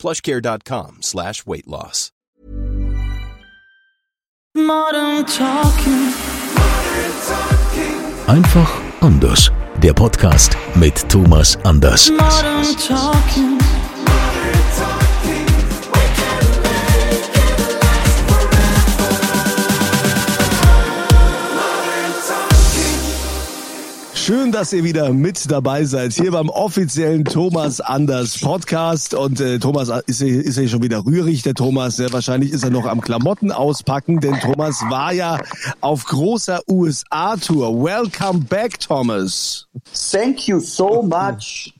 plushcare.com slash weight loss. Modern Talking. Einfach anders. Der Podcast mit Thomas Anders. Schön, dass ihr wieder mit dabei seid hier beim offiziellen Thomas Anders Podcast. Und äh, Thomas ist, ist ja schon wieder rührig, der Thomas. Sehr wahrscheinlich ist er noch am Klamotten auspacken, denn Thomas war ja auf großer USA-Tour. Welcome back, Thomas. Thank you so much.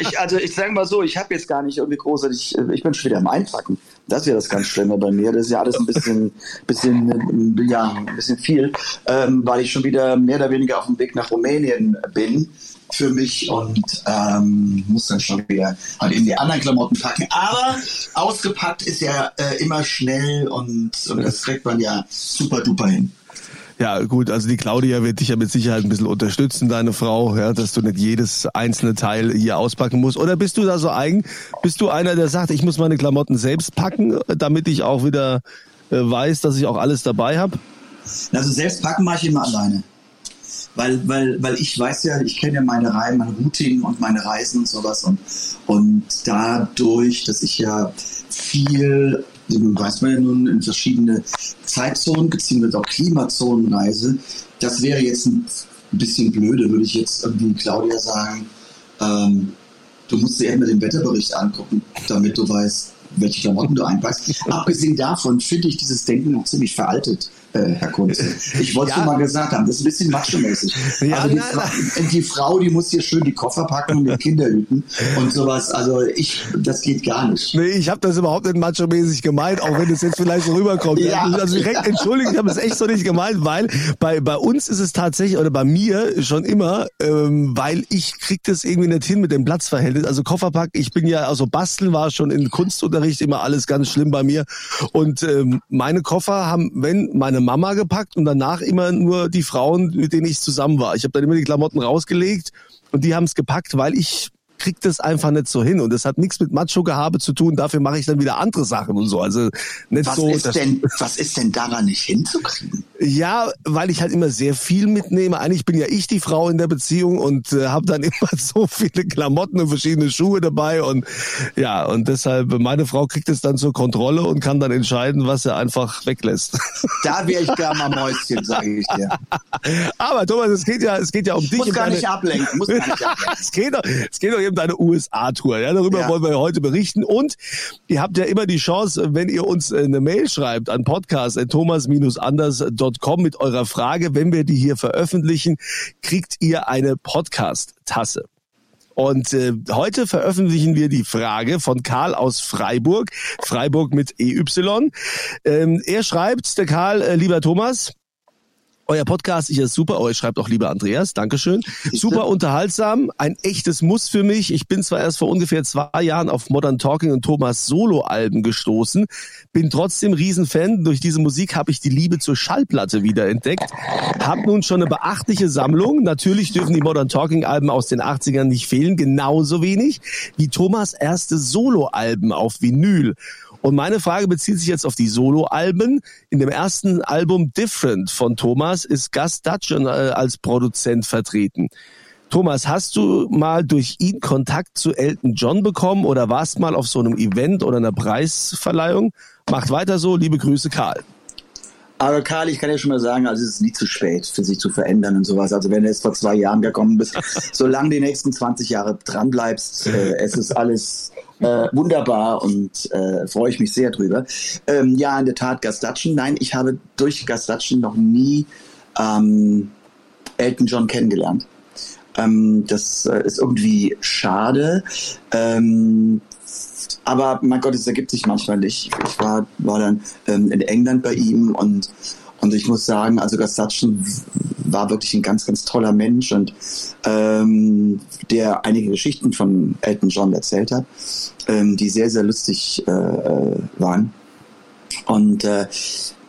Ich, also ich sage mal so, ich habe jetzt gar nicht irgendwie großartig, ich bin schon wieder am Einpacken. Das ist ja das ganz Schlimme bei mir. Das ist ja alles ein bisschen, bisschen, ja, ein bisschen viel, ähm, weil ich schon wieder mehr oder weniger auf dem Weg nach Rumänien bin für mich und ähm, muss dann schon wieder halt in die anderen Klamotten packen. Aber ausgepackt ist ja äh, immer schnell und, und das kriegt man ja super duper hin. Ja, gut, also die Claudia wird dich ja mit Sicherheit ein bisschen unterstützen, deine Frau, ja, dass du nicht jedes einzelne Teil hier auspacken musst. Oder bist du da so eigen? Bist du einer, der sagt, ich muss meine Klamotten selbst packen, damit ich auch wieder äh, weiß, dass ich auch alles dabei habe? Also selbst packen mache ich immer alleine. Weil, weil, weil ich weiß ja, ich kenne ja meine Reihen, mein Routing und meine Reisen und sowas. Und, und dadurch, dass ich ja viel weiß man ja nun in verschiedene Zeitzonen beziehungsweise auch Klimazonen reise. Das wäre jetzt ein bisschen blöde, würde ich jetzt irgendwie Claudia sagen. Ähm, du musst dir erstmal den Wetterbericht angucken, damit du weißt, welche Klamotten du einpackst. Abgesehen davon finde ich dieses Denken noch ziemlich veraltet äh, Herr Kunze. Ich wollte ja. mal gesagt haben, das ist ein bisschen macho-mäßig. Ja, also die, Fra die, Frau, die muss hier schön die Koffer packen und die Kinder hüten und sowas. Also ich, das geht gar nicht. Nee, ich habe das überhaupt nicht macho-mäßig gemeint, auch wenn es jetzt vielleicht so rüberkommt. Ja. Also direkt entschuldigen, ich habe es echt so nicht gemeint, weil bei, bei uns ist es tatsächlich, oder bei mir schon immer, ähm, weil ich krieg das irgendwie nicht hin mit dem Platzverhältnis. Also Kofferpack, ich bin ja, also basteln war schon in Kunstunterricht immer alles ganz schlimm bei mir. Und ähm, meine Koffer haben, wenn meine Mama gepackt und danach immer nur die Frauen, mit denen ich zusammen war. Ich habe dann immer die Klamotten rausgelegt und die haben es gepackt, weil ich kriegt das einfach nicht so hin und das hat nichts mit Macho-Gehabe zu tun. Dafür mache ich dann wieder andere Sachen und so. Also nicht was so. Ist denn, was ist denn daran nicht hinzukriegen? Ja, weil ich halt immer sehr viel mitnehme. Eigentlich bin ja ich die Frau in der Beziehung und äh, habe dann immer so viele Klamotten und verschiedene Schuhe dabei und ja und deshalb meine Frau kriegt es dann zur Kontrolle und kann dann entscheiden, was er einfach weglässt. Da wäre ich gar mal Mäuschen, sage ich dir. Aber Thomas, es geht ja, es geht ja um dich. Muss gar nicht ablenken. Muss gar nicht ablenken. es geht doch, es geht doch eben deine USA-Tour. Ja, darüber ja. wollen wir heute berichten. Und ihr habt ja immer die Chance, wenn ihr uns äh, eine Mail schreibt an podcast.thomas-anders.com mit eurer Frage, wenn wir die hier veröffentlichen, kriegt ihr eine Podcast-Tasse. Und äh, heute veröffentlichen wir die Frage von Karl aus Freiburg, Freiburg mit EY. Ähm, er schreibt, der Karl, äh, lieber Thomas, euer Podcast ist ja super. Oh, ihr schreibt auch lieber Andreas. Dankeschön. Super unterhaltsam. Ein echtes Muss für mich. Ich bin zwar erst vor ungefähr zwei Jahren auf Modern Talking und Thomas Solo-Alben gestoßen, bin trotzdem Riesenfan. Durch diese Musik habe ich die Liebe zur Schallplatte wiederentdeckt. Hab nun schon eine beachtliche Sammlung. Natürlich dürfen die Modern Talking-Alben aus den 80ern nicht fehlen. Genauso wenig wie Thomas erste Solo-Alben auf Vinyl. Und meine Frage bezieht sich jetzt auf die Soloalben. In dem ersten Album Different von Thomas ist Gus Dutton äh, als Produzent vertreten. Thomas, hast du mal durch ihn Kontakt zu Elton John bekommen oder warst mal auf so einem Event oder einer Preisverleihung? Macht weiter so. Liebe Grüße, Karl. Aber Karl, ich kann ja schon mal sagen, also es ist nie zu spät, für sich zu verändern und sowas. Also wenn du jetzt vor zwei Jahren gekommen bist, solange die nächsten 20 Jahre dran bleibst, äh, es ist alles äh, wunderbar und äh, freue ich mich sehr drüber. Ähm, ja, in der Tat Gastatschen. Nein, ich habe durch Gastatschen noch nie ähm, Elton John kennengelernt. Ähm, das äh, ist irgendwie schade. Ähm, aber mein Gott, es ergibt sich manchmal nicht. Ich war, war dann ähm, in England bei ihm und und ich muss sagen, also Gastacci war wirklich ein ganz, ganz toller Mensch und ähm, der einige Geschichten von Elton John erzählt hat, ähm, die sehr, sehr lustig äh, äh waren. Und äh,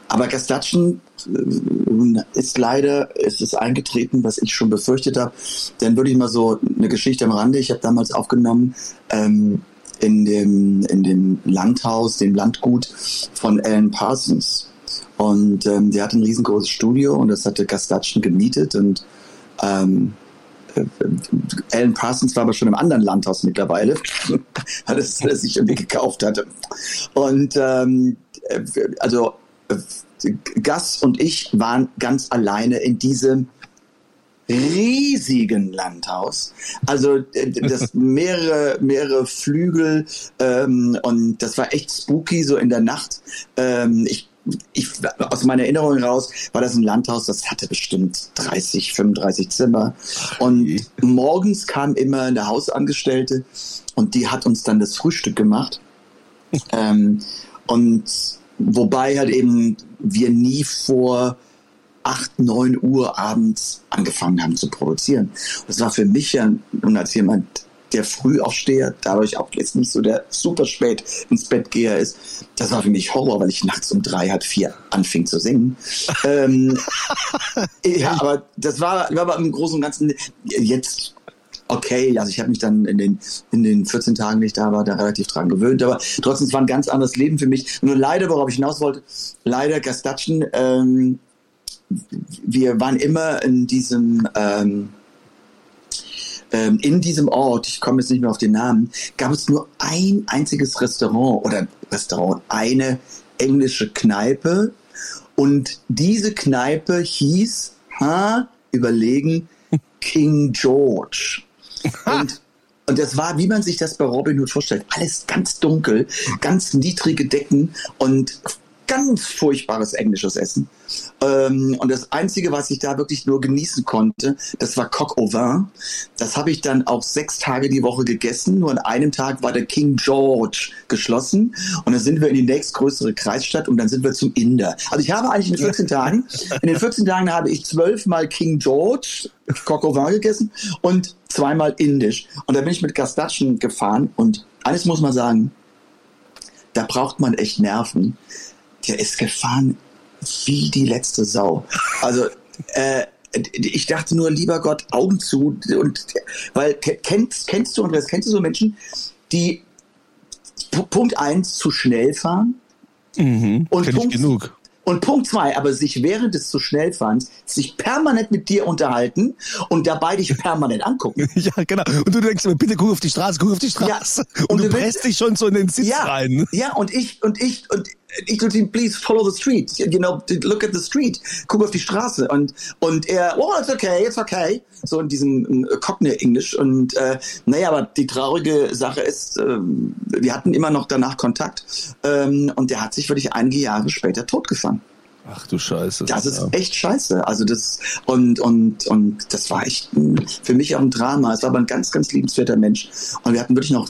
aber Gastacci äh, ist leider, ist es eingetreten, was ich schon befürchtet habe. Dann würde ich mal so eine Geschichte am Rande. Ich habe damals aufgenommen ähm, in dem in dem Landhaus, dem Landgut von Alan Parsons. Und ähm, der hatte ein riesengroßes Studio und das hatte Gastatschen gemietet und ähm, äh, Alan Parsons war aber schon im anderen Landhaus mittlerweile, weil es sich irgendwie gekauft hatte. Und ähm, äh, also äh, Gas und ich waren ganz alleine in diesem riesigen Landhaus. Also das mehrere, mehrere Flügel ähm, und das war echt spooky so in der Nacht. Ähm, ich ich, aus meiner Erinnerung heraus war das ein Landhaus, das hatte bestimmt 30, 35 Zimmer. Und morgens kam immer eine Hausangestellte und die hat uns dann das Frühstück gemacht. ähm, und wobei halt eben wir nie vor 8, 9 Uhr abends angefangen haben zu produzieren. Das war für mich ja, nun als jemand, der Frühaufsteher, dadurch auch jetzt nicht so der super spät ins Bett geher ist, das war für mich Horror, weil ich nachts um drei, halb vier anfing zu singen. ähm, ja, aber das war, war aber im Großen und Ganzen jetzt okay. Also ich habe mich dann in den, in den 14 Tagen, die ich da war, da relativ dran gewöhnt. Aber trotzdem, es war ein ganz anderes Leben für mich. Nur leider, worauf ich hinaus wollte, leider Gastatschen, ähm, wir waren immer in diesem ähm, ähm, in diesem Ort, ich komme jetzt nicht mehr auf den Namen, gab es nur ein einziges Restaurant oder Restaurant, eine englische Kneipe. Und diese Kneipe hieß, ha, überlegen, King George. Und und das war, wie man sich das bei Robin Hood vorstellt, alles ganz dunkel, ganz niedrige Decken und ganz furchtbares englisches Essen. Ähm, und das Einzige, was ich da wirklich nur genießen konnte, das war Coq au vin. Das habe ich dann auch sechs Tage die Woche gegessen. Nur an einem Tag war der King George geschlossen. Und dann sind wir in die nächstgrößere Kreisstadt und dann sind wir zum Inder. Also ich habe eigentlich in den 14 Tagen, in den 14 Tagen habe ich zwölfmal King George, Coq au vin gegessen und zweimal indisch. Und da bin ich mit Gastatschen gefahren und alles muss man sagen, da braucht man echt Nerven der ist gefahren wie die letzte Sau. Also, äh, ich dachte nur, lieber Gott, Augen zu. Und, weil, kennst, kennst du, und das kennst du so Menschen, die Punkt eins zu schnell fahren? Mhm, und Punkt, genug. Und Punkt zwei, aber sich während des zu schnell fahrens sich permanent mit dir unterhalten und dabei dich permanent angucken. ja, genau. Und du denkst immer, bitte guck auf die Straße, guck auf die Straße. Ja, und, und, du presst dich schon so in den Sitz ja, rein. Ja, und ich, und ich, und ich tue ihm, please follow the street. You know, look at the street. Guck auf die Straße. Und, und er, oh, it's okay, it's okay. So in diesem Cockney-Englisch. Und, äh, naja, aber die traurige Sache ist, äh, wir hatten immer noch danach Kontakt. Ähm, und der hat sich wirklich einige Jahre später totgefangen. Ach du Scheiße. Das ist echt scheiße. Also das und und und das war echt ein, für mich auch ein Drama. Es war aber ein ganz ganz liebenswerter Mensch und wir hatten wirklich noch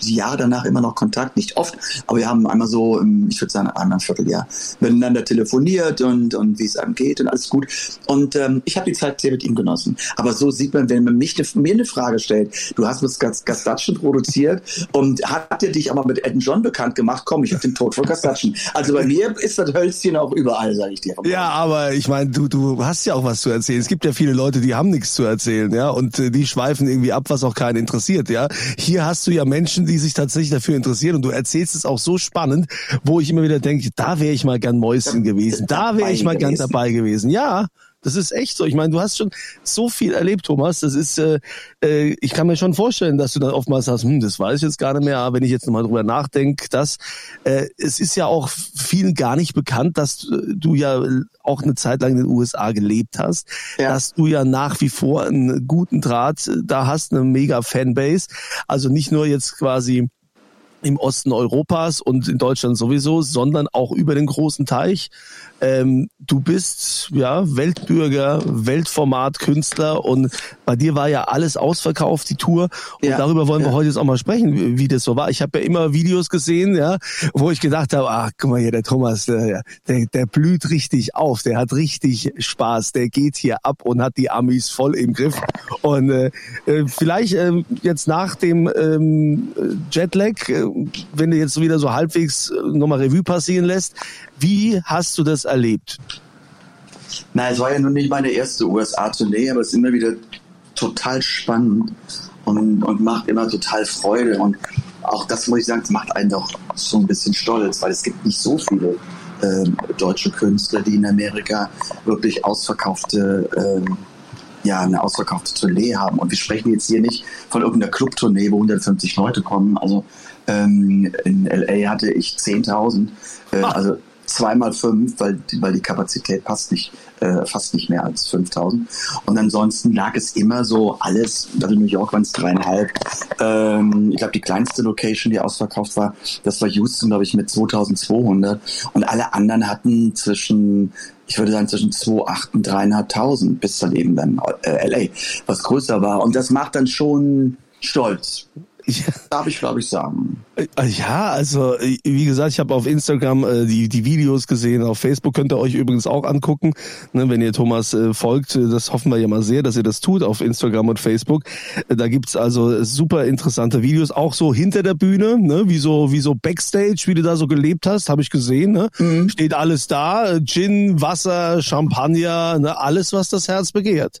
Jahr danach immer noch Kontakt, nicht oft, aber wir haben einmal so, ich würde sagen, einmal ein Vierteljahr miteinander telefoniert und, und wie es einem geht und alles gut. Und ähm, ich habe die Zeit sehr mit ihm genossen. Aber so sieht man, wenn man mich ne, mir eine Frage stellt, du hast mit Gastatschen produziert und hat er dich aber mit Elton John bekannt gemacht, komm, ich habe den Tod von Gastatschen. Also bei mir ist das Hölzchen auch überall, sage ich dir. Ja, aber ich meine, du, du hast ja auch was zu erzählen. Es gibt ja viele Leute, die haben nichts zu erzählen, ja, und äh, die schweifen irgendwie ab, was auch keinen interessiert, ja. Hier hast du ja Menschen, die sich tatsächlich dafür interessieren. Und du erzählst es auch so spannend, wo ich immer wieder denke, da wäre ich mal gern Mäuschen gewesen, da wäre ich mal gern dabei gewesen. Ja, das ist echt so. Ich meine, du hast schon so viel erlebt, Thomas. Das ist, äh, äh, ich kann mir schon vorstellen, dass du dann oftmals sagst, hm, das weiß ich jetzt gar nicht mehr. Aber wenn ich jetzt nochmal drüber nachdenke, dass äh, es ist ja auch vielen gar nicht bekannt, dass du ja auch eine Zeit lang in den USA gelebt hast, ja. dass du ja nach wie vor einen guten Draht da hast, eine mega Fanbase. Also nicht nur jetzt quasi im Osten Europas und in Deutschland sowieso, sondern auch über den großen Teich. Ähm, du bist ja Weltbürger, Weltformat, Künstler und bei dir war ja alles ausverkauft, die Tour. Und Ja, darüber wollen wir ja. heute jetzt auch mal sprechen, wie, das so war. Ich habe ja immer Videos gesehen, ja, wo ich gedacht habe, ah, guck mal hier, der Thomas, der, der, der blüht richtig auf, der hat richtig Spaß, der geht hier ab und hat die Amis voll im Griff. Und äh, äh, vielleicht ähm, jetzt nach dem ähm, Jetlag, äh, wenn du jetzt wieder so halbwegs äh, nochmal Revue passieren lässt, wie hast du das erlebt? Na, es war ja nun nicht meine erste USA-Tournee, aber es ist immer wieder total spannend und, und macht immer total Freude. Und auch das muss ich sagen, es macht einen doch so ein bisschen stolz, weil es gibt nicht so viele ähm, deutsche Künstler, die in Amerika wirklich ausverkaufte, ähm, ja, eine ausverkaufte Tournee haben. Und wir sprechen jetzt hier nicht von irgendeiner Clubtournee, wo 150 Leute kommen. Also ähm, in LA hatte ich 10.000, äh, also zweimal fünf, weil, weil die Kapazität passt nicht, äh, fast nicht mehr als 5000. Und ansonsten lag es immer so alles, also New York waren es dreieinhalb. Ähm, ich glaube, die kleinste Location, die ausverkauft war, das war Houston, glaube ich, mit 2200. Und alle anderen hatten zwischen, ich würde sagen, zwischen 2,8 und 3.500 bis dann eben dann äh, LA, was größer war. Und das macht dann schon stolz. Ja. Darf ich, glaube ich, sagen. Äh, Ja, also äh, wie gesagt, ich habe auf Instagram äh, die, die Videos gesehen, auf Facebook könnt ihr euch übrigens auch angucken, ne, wenn ihr Thomas äh, folgt. äh, Das hoffen wir ja mal sehr, dass ihr das tut auf Instagram und Facebook. Da gibt's also super interessante Videos, auch so hinter der Bühne, ne, wie so wie so Backstage, wie du da so gelebt hast, habe ich gesehen. Ne? Steht alles da, Gin, Wasser, Champagner, ne, alles, was das Herz begehrt.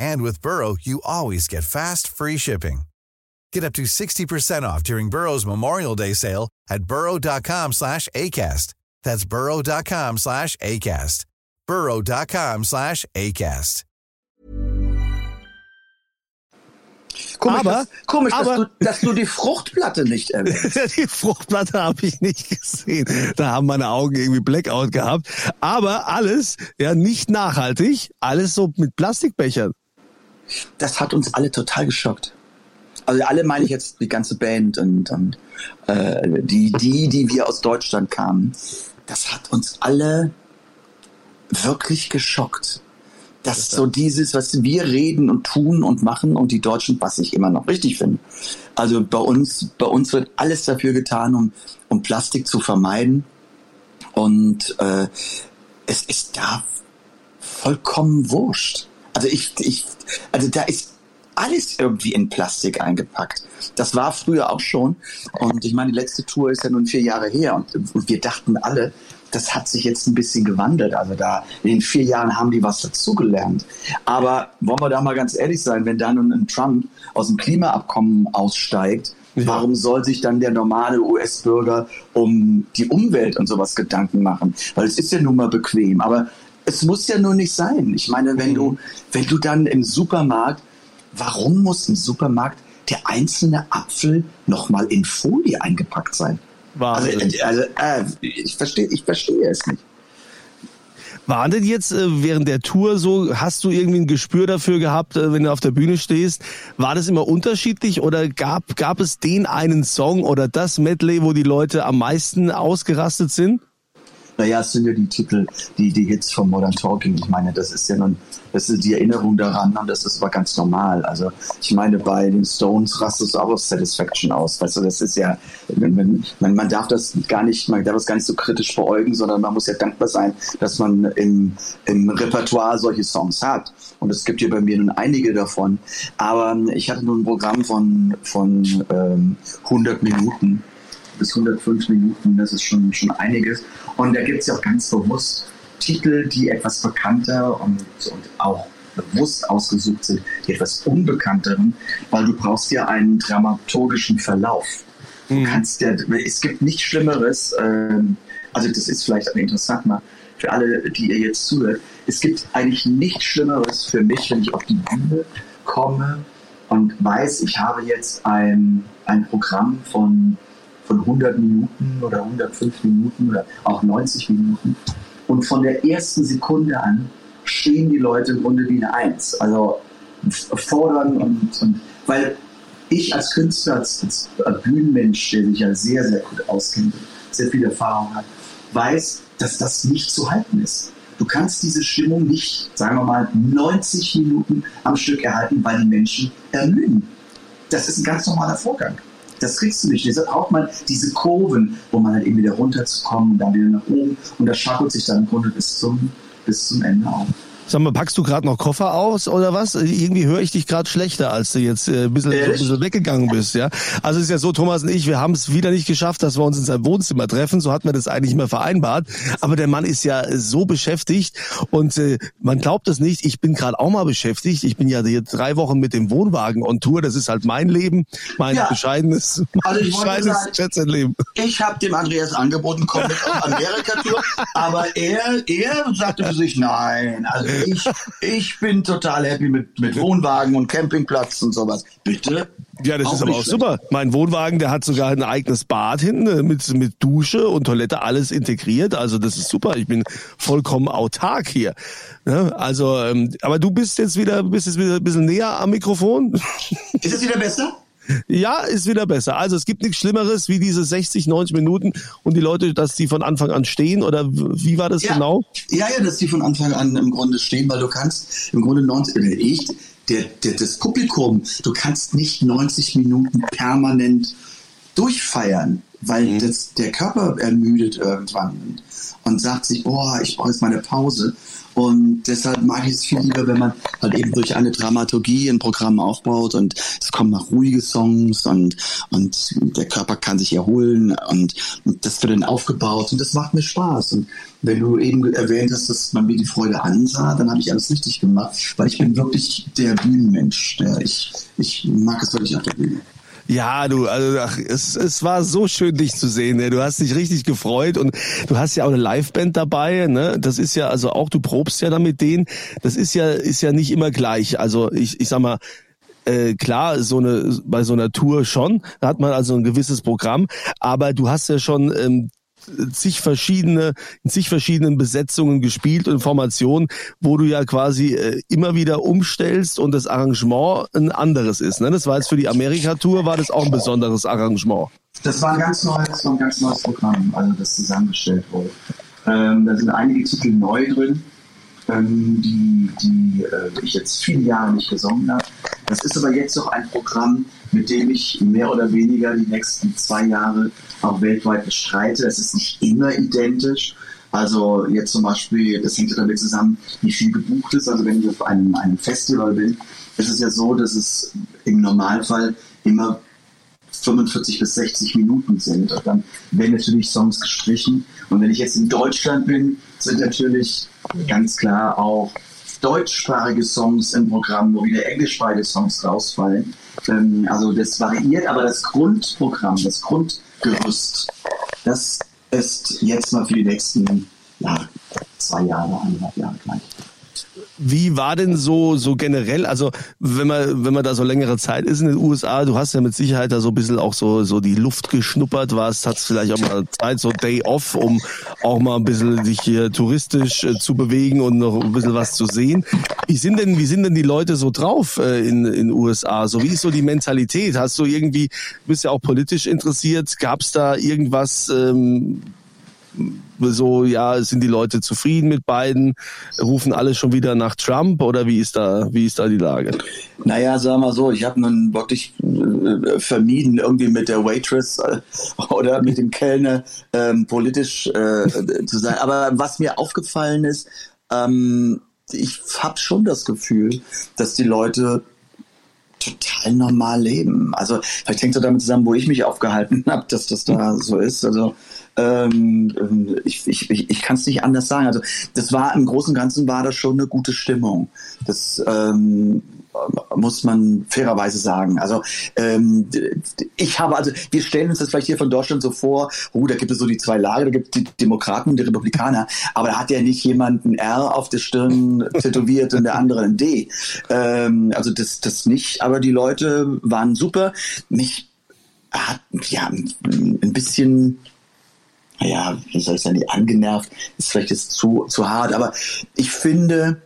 And with Burrow, you always get fast, free shipping. Get up to 60% off during Burrow's Memorial Day sale at burrow.com slash ACAST. That's burrow.com slash ACAST. burrow.com slash ACAST. Komisch, Aber- dass, komisch aber- dass, du, dass du die Fruchtplatte nicht erwähnst. Die Fruchtplatte habe ich nicht gesehen. Da haben meine Augen irgendwie Blackout gehabt. Aber alles, ja, nicht nachhaltig, alles so mit Plastikbechern. Das hat uns alle total geschockt. Also alle meine ich jetzt die ganze Band und, und äh, die, die, die wir aus Deutschland kamen. Das hat uns alle wirklich geschockt. Dass so dieses, was wir reden und tun und machen und die Deutschen, was ich immer noch richtig finde. Also bei uns, bei uns wird alles dafür getan, um, um Plastik zu vermeiden. Und äh, es ist da vollkommen wurscht. Also ich, ich, also da ist alles irgendwie in Plastik eingepackt. Das war früher auch schon. Und ich meine, die letzte Tour ist ja nun vier Jahre her. Und, und wir dachten alle, das hat sich jetzt ein bisschen gewandelt. Also da in den vier Jahren haben die was dazugelernt. Aber wollen wir da mal ganz ehrlich sein, wenn da nun ein Trump aus dem Klimaabkommen aussteigt, warum soll sich dann der normale US-Bürger um die Umwelt und sowas Gedanken machen? Weil es ist ja nun mal bequem. Aber es muss ja nur nicht sein. Ich meine, wenn du, wenn du dann im Supermarkt, warum muss im Supermarkt der einzelne Apfel nochmal in Folie eingepackt sein? Also, Wahnsinn. also äh, ich verstehe, ich verstehe es nicht. War denn jetzt äh, während der Tour so, hast du irgendwie ein Gespür dafür gehabt, äh, wenn du auf der Bühne stehst? War das immer unterschiedlich oder gab, gab es den einen Song oder das Medley, wo die Leute am meisten ausgerastet sind? Naja, es sind ja die Titel, die, die Hits von Modern Talking. Ich meine, das ist ja nun, das ist die Erinnerung daran und das ist aber ganz normal. Also ich meine, bei den Stones rastest du auch auf Satisfaction aus. Weißt du, das ist ja, man, man, man darf das gar nicht, man darf das gar nicht so kritisch veräugen, sondern man muss ja dankbar sein, dass man im, im Repertoire solche Songs hat. Und es gibt hier bei mir nun einige davon. Aber ich hatte nun ein Programm von, von ähm, 100 Minuten bis 105 Minuten, das ist schon, schon einiges. Und da gibt es ja auch ganz bewusst Titel, die etwas bekannter und, und auch bewusst ausgesucht sind, die etwas unbekannteren, weil du brauchst ja einen dramaturgischen Verlauf. Du mhm. kannst ja, es gibt nichts Schlimmeres, ähm, also das ist vielleicht aber interessant mal für alle, die ihr jetzt zuhört, es gibt eigentlich nichts Schlimmeres für mich, wenn ich auf die Bühne komme und weiß, ich habe jetzt ein, ein Programm von von 100 Minuten oder 105 Minuten oder auch 90 Minuten. Und von der ersten Sekunde an stehen die Leute im Grunde wie eine Eins. Also fordern und, und weil ich als Künstler, als, als Bühnenmensch, der sich ja sehr, sehr gut auskennt, sehr viel Erfahrung hat, weiß, dass das nicht zu halten ist. Du kannst diese Stimmung nicht, sagen wir mal, 90 Minuten am Stück erhalten, weil die Menschen ermüden. Das ist ein ganz normaler Vorgang. Das kriegst du nicht. Deshalb braucht man diese Kurven, wo man halt eben wieder runterzukommen und dann wieder nach oben. Und das schaukelt sich dann im Grunde bis zum, bis zum Ende auf. Sag mal, packst du gerade noch Koffer aus oder was? Irgendwie höre ich dich gerade schlechter, als du jetzt äh, ein, bisschen, ein bisschen weggegangen bist, ja. Also es ist ja so, Thomas und ich, wir haben es wieder nicht geschafft, dass wir uns in seinem Wohnzimmer treffen. So hatten wir das eigentlich immer vereinbart. Aber der Mann ist ja so beschäftigt und äh, man glaubt es nicht. Ich bin gerade auch mal beschäftigt. Ich bin ja hier drei Wochen mit dem Wohnwagen on Tour. Das ist halt mein Leben, mein ja. bescheidenes, also ich bescheidenes Leben. Ich habe dem Andreas angeboten, komm mit auf Amerika-Tour, aber er, er sagte für sich, nein, also ich, ich bin total happy mit, mit Wohnwagen und Campingplatz und sowas. Bitte? Ja, das auch ist aber auch super. Mein Wohnwagen, der hat sogar ein eigenes Bad hinten äh, mit, mit Dusche und Toilette, alles integriert. Also das ist super. Ich bin vollkommen autark hier. Ne? Also, ähm, aber du bist jetzt wieder, bist jetzt wieder ein bisschen näher am Mikrofon. Ist es wieder besser? Ja, ist wieder besser. Also es gibt nichts Schlimmeres wie diese 60, 90 Minuten und die Leute, dass die von Anfang an stehen oder wie war das ja. genau? Ja, ja, dass die von Anfang an im Grunde stehen, weil du kannst im Grunde 90, äh, ich, der, der, das Publikum, du kannst nicht 90 Minuten permanent durchfeiern, weil mhm. das, der Körper ermüdet irgendwann und, sagt sich, boah, ich brauche jetzt mal eine Pause. Und deshalb mag ich es viel lieber, wenn man halt eben durch eine Dramaturgie ein Programm aufbaut und es kommen noch ruhige Songs und, und der Körper kann sich erholen und, und das wird dann aufgebaut und das macht mir Spaß. Und wenn du eben erwähnt hast, dass man mir die Freude ansah, dann habe ich alles richtig gemacht, weil ich bin wirklich der Bühnenmensch. Der ich, ich mag es wirklich auf der Bühne. Ja, du, also ach, es, es war so schön, dich zu sehen. Ne? Du hast dich richtig gefreut und du hast ja auch eine Liveband dabei. Ne? Das ist ja also auch, du probst ja dann mit denen. Das ist ja ist ja nicht immer gleich. Also ich ich sag mal äh, klar, so eine bei so einer Tour schon, da hat man also ein gewisses Programm, aber du hast ja schon ähm, zig verschiedene, in zig verschiedenen Besetzungen gespielt und Formationen, wo du ja quasi äh, immer wieder umstellst und das Arrangement ein anderes ist. Ne? Das war jetzt für die Amerika-Tour, war das auch ein besonderes Arrangement. Das war ein ganz neues, ein ganz neues Programm, also das zusammengestellt wurde. Ähm, da sind einige Titel neu drin, ähm, die, die äh, ich jetzt viele Jahre nicht gesungen habe. Das ist aber jetzt noch ein Programm, mit dem ich mehr oder weniger die nächsten zwei Jahre auch weltweit bestreite. Es ist nicht immer identisch. Also jetzt zum Beispiel, das hängt ja damit zusammen, wie viel gebucht ist. Also wenn ich auf einem, einem Festival bin, ist es ja so, dass es im Normalfall immer 45 bis 60 Minuten sind. Und dann werden natürlich Songs gestrichen. Und wenn ich jetzt in Deutschland bin, sind natürlich ganz klar auch deutschsprachige Songs im Programm, wo wieder englischsprachige Songs rausfallen. Ähm, also das variiert, aber das Grundprogramm, das Grundgerüst, das ist jetzt mal für die nächsten ja, zwei Jahre, eineinhalb Jahre gleich. Wie war denn so, so generell, also wenn man, wenn man da so längere Zeit ist in den USA, du hast ja mit Sicherheit da so ein bisschen auch so, so die Luft geschnuppert, warst, hast vielleicht auch mal Zeit, so Day off, um auch mal ein bisschen dich hier touristisch äh, zu bewegen und noch ein bisschen was zu sehen. Wie sind denn, wie sind denn die Leute so drauf äh, in, in USA? So, wie ist so die Mentalität? Hast du irgendwie, bist ja auch politisch interessiert, gab es da irgendwas, ähm, so, ja, sind die Leute zufrieden mit beiden? Rufen alle schon wieder nach Trump oder wie ist da, wie ist da die Lage? Naja, sagen wir so, ich habe nun wirklich äh, vermieden, irgendwie mit der Waitress äh, oder mit dem Kellner ähm, politisch äh, zu sein. Aber was mir aufgefallen ist, ähm, ich habe schon das Gefühl, dass die Leute total normal leben. Also vielleicht hängt es damit zusammen, wo ich mich aufgehalten habe, dass das da so ist. Also ähm, ähm ich, ich, ich, kann es nicht anders sagen. Also das war im Großen und Ganzen war das schon eine gute Stimmung. Das ähm, muss man fairerweise sagen. Also ähm, ich habe, also wir stellen uns das vielleicht hier von Deutschland so vor, oh, da gibt es so die zwei Lager, da gibt es die Demokraten und die Republikaner, aber da hat ja nicht jemand ein R auf der Stirn tätowiert und der andere ein D. Ähm, also das, das nicht, aber die Leute waren super. Mich hat ja ein bisschen ja, wie soll ich sagen, angenervt, ist vielleicht jetzt zu, zu hart, aber ich finde,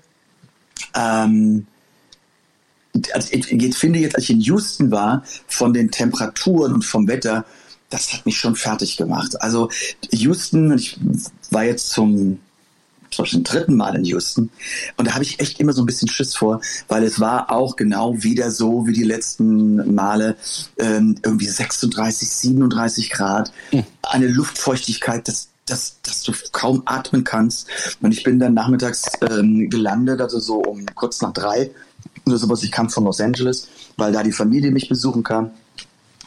ähm, also ich, ich finde jetzt, als ich in Houston war, von den Temperaturen und vom Wetter, das hat mich schon fertig gemacht. Also Houston, ich war jetzt zum Beispiel zum dritten Mal in Houston. Und da habe ich echt immer so ein bisschen Schiss vor, weil es war auch genau wieder so wie die letzten Male ähm, irgendwie 36, 37 Grad, hm. eine Luftfeuchtigkeit, das dass, dass du kaum atmen kannst. Und ich bin dann nachmittags ähm, gelandet, also so um kurz nach drei oder sowas. Ich kam von Los Angeles, weil da die Familie mich besuchen kam.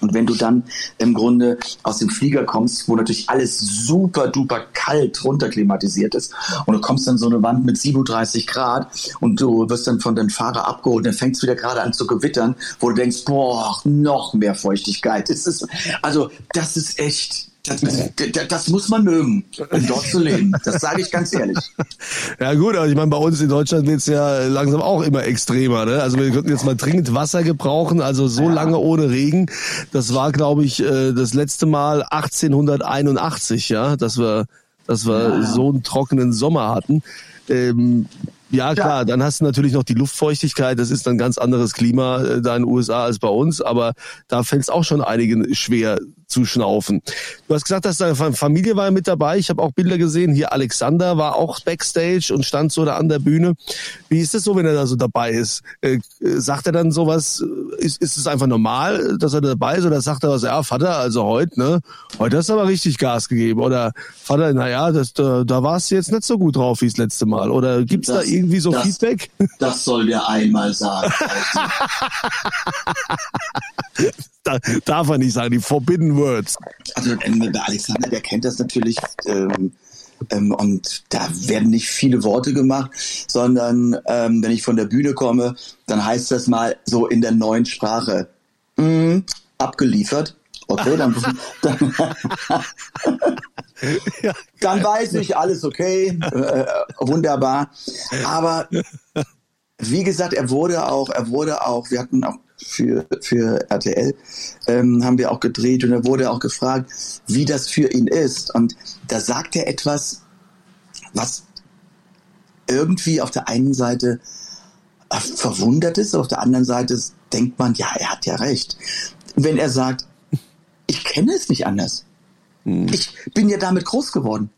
Und wenn du dann im Grunde aus dem Flieger kommst, wo natürlich alles super duper kalt runterklimatisiert ist, und du kommst dann so eine Wand mit 37 Grad und du wirst dann von deinem Fahrer abgeholt, dann fängst du wieder gerade an zu gewittern, wo du denkst, boah, noch mehr Feuchtigkeit. Ist, also, das ist echt, das, das, muss man mögen, um dort zu leben. Das sage ich ganz ehrlich. Ja gut, aber ich meine, bei uns in Deutschland wird es ja langsam auch immer extremer. Ne? Also wir könnten jetzt mal dringend Wasser gebrauchen, also so ja. lange ohne Regen. Das war, glaube ich, äh, das letzte Mal 1881, ja, dass wir, dass wir ja. so einen trockenen Sommer hatten. Ähm, ja, klar, dann hast du natürlich noch die Luftfeuchtigkeit, das ist ein ganz anderes Klima äh, da in den USA als bei uns, aber da fällt es auch schon einigen schwer, zu schnaufen. Du hast gesagt, dass deine Familie war mit dabei. Ich habe auch Bilder gesehen. Hier Alexander war auch backstage und stand so da an der Bühne. Wie ist es so, wenn er da so dabei ist? Äh, sagt er dann sowas? Ist, ist es einfach normal, dass er dabei ist? Oder sagt er was? Ja, Vater, also heute, ne? Heute hast du aber richtig Gas gegeben. Oder Vater, naja, das, da, da warst du jetzt nicht so gut drauf wie das letzte Mal. Oder gibt's das, da irgendwie so das, Feedback? Das soll der einmal sagen. da, darf er nicht sagen, die Forbidden Words. Also ähm, der Alexander, der kennt das natürlich. Ähm, ähm, und da werden nicht viele Worte gemacht, sondern ähm, wenn ich von der Bühne komme, dann heißt das mal so in der neuen Sprache. Mm, abgeliefert. Okay, dann, dann, dann weiß ich, alles okay, äh, wunderbar. Aber wie gesagt, er wurde auch, er wurde auch, wir hatten auch für, für RTL, ähm, haben wir auch gedreht und er wurde auch gefragt, wie das für ihn ist. Und da sagt er etwas, was irgendwie auf der einen Seite äh, verwundert ist, auf der anderen Seite denkt man, ja, er hat ja recht. Wenn er sagt, ich kenne es nicht anders. Hm. Ich bin ja damit groß geworden.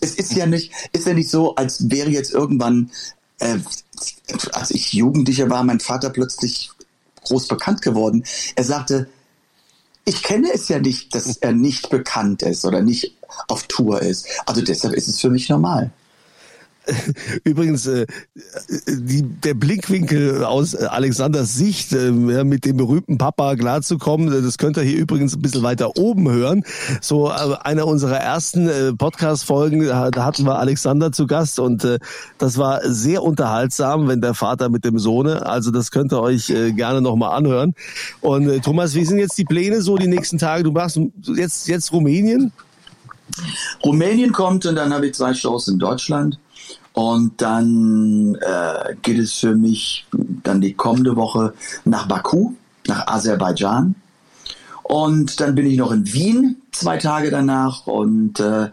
Es ist ja nicht, ist ja nicht so, als wäre jetzt irgendwann, äh, als ich Jugendlicher war, mein Vater plötzlich groß bekannt geworden. Er sagte, ich kenne es ja nicht, dass er nicht bekannt ist oder nicht auf Tour ist. Also deshalb ist es für mich normal. Übrigens, äh, die, der Blickwinkel aus Alexanders Sicht, äh, mit dem berühmten Papa klarzukommen, das könnt ihr hier übrigens ein bisschen weiter oben hören. So äh, einer unserer ersten äh, Podcast-Folgen, da hatten wir Alexander zu Gast und äh, das war sehr unterhaltsam, wenn der Vater mit dem Sohne, also das könnt ihr euch äh, gerne nochmal anhören. Und äh, Thomas, wie sind jetzt die Pläne so die nächsten Tage? Du machst jetzt, jetzt Rumänien? Rumänien kommt und dann habe ich zwei Shows in Deutschland. Und dann äh, geht es für mich dann die kommende Woche nach Baku, nach Aserbaidschan. Und dann bin ich noch in Wien zwei Tage danach und äh,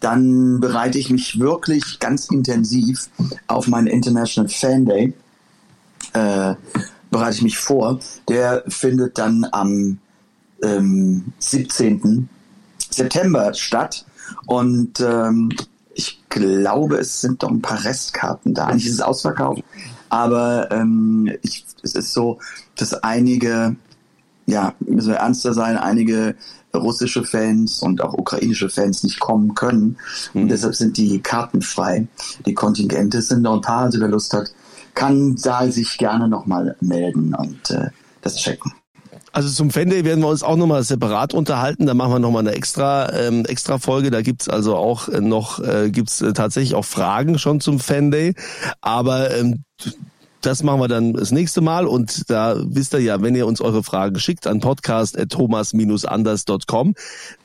dann bereite ich mich wirklich ganz intensiv auf meinen International Fan Day. Äh, bereite ich mich vor. Der findet dann am ähm, 17. September statt. Und ähm, glaube, es sind doch ein paar Restkarten da. Eigentlich ist es ausverkauft, aber ähm, ich, es ist so, dass einige, ja, müssen wir ernster sein, einige russische Fans und auch ukrainische Fans nicht kommen können. Und deshalb sind die Karten frei. Die Kontingente sind noch ein paar, also wer Lust hat, kann da sich gerne nochmal melden und äh, das checken. Also zum Fan-Day werden wir uns auch nochmal separat unterhalten. Da machen wir nochmal eine extra, ähm, extra Folge. Da gibt's also auch noch, äh, gibt's äh, tatsächlich auch Fragen schon zum Fan-Day. Aber ähm, das machen wir dann das nächste Mal und da wisst ihr ja, wenn ihr uns eure Fragen schickt an podcast.thomas-anders.com.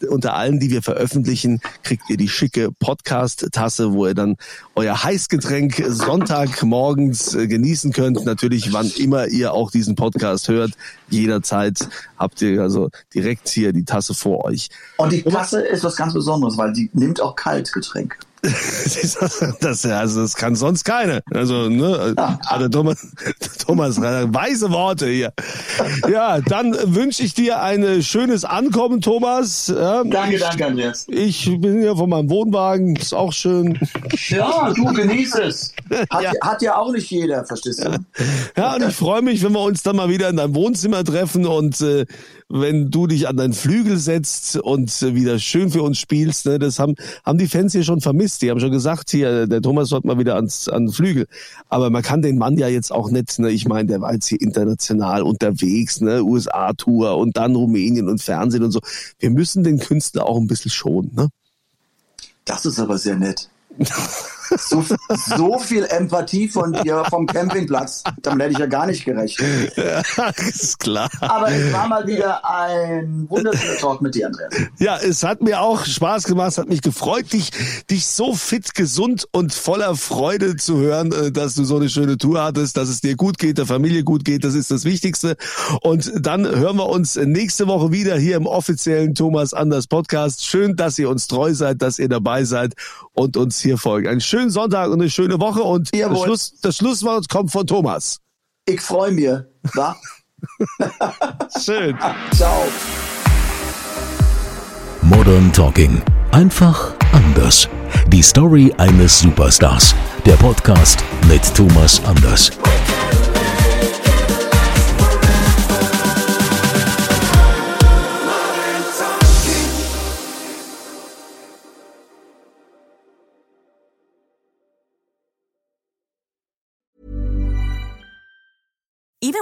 Unter allen, die wir veröffentlichen, kriegt ihr die schicke Podcast-Tasse, wo ihr dann euer Heißgetränk Sonntagmorgens äh, genießen könnt. Natürlich, wann immer ihr auch diesen Podcast hört, jederzeit habt ihr also direkt hier die Tasse vor euch. Und die Tasse ist was ganz Besonderes, weil die nimmt auch Kaltgetränk. das, also das kann sonst keine. Also, ne, der Thomas, Thomas, weise Worte hier. Ja, dann wünsche ich dir ein schönes Ankommen, Thomas. Ja, danke, danke, Andreas. Ich bin hier von meinem Wohnwagen, ist auch schön. Ja, du genieß es. Hat ja, hat ja auch nicht jeder, verstehst du? Ja, und ich freue mich, wenn wir uns dann mal wieder in deinem Wohnzimmer treffen und äh, wenn du dich an deinen Flügel setzt und wieder schön für uns spielst. Ne? Das haben, haben die Fans hier schon vermisst. Die haben schon gesagt, hier, der Thomas sollte mal wieder ans, an den Flügel. Aber man kann den Mann ja jetzt auch nicht, ne? ich meine, der war jetzt hier international unterwegs, ne? USA-Tour und dann Rumänien und Fernsehen und so. Wir müssen den Künstler auch ein bisschen schonen. Ne? Das ist aber sehr nett. So, so viel Empathie von dir vom Campingplatz. Damit hätte ich ja gar nicht gerechnet. Ja, ist klar. Aber es war mal wieder ein wunderschöner Talk mit dir, Andreas. Ja, es hat mir auch Spaß gemacht, es hat mich gefreut, dich, dich so fit, gesund und voller Freude zu hören, äh, dass du so eine schöne Tour hattest, dass es dir gut geht, der Familie gut geht, das ist das Wichtigste. Und dann hören wir uns nächste Woche wieder hier im offiziellen Thomas Anders Podcast. Schön, dass ihr uns treu seid, dass ihr dabei seid und uns hier folgt. Ein schönen Sonntag und eine schöne Woche und das, Schluss, das Schlusswort kommt von Thomas. Ich freue mich. Wa? Schön. Ciao. Modern Talking. Einfach anders. Die Story eines Superstars. Der Podcast mit Thomas Anders.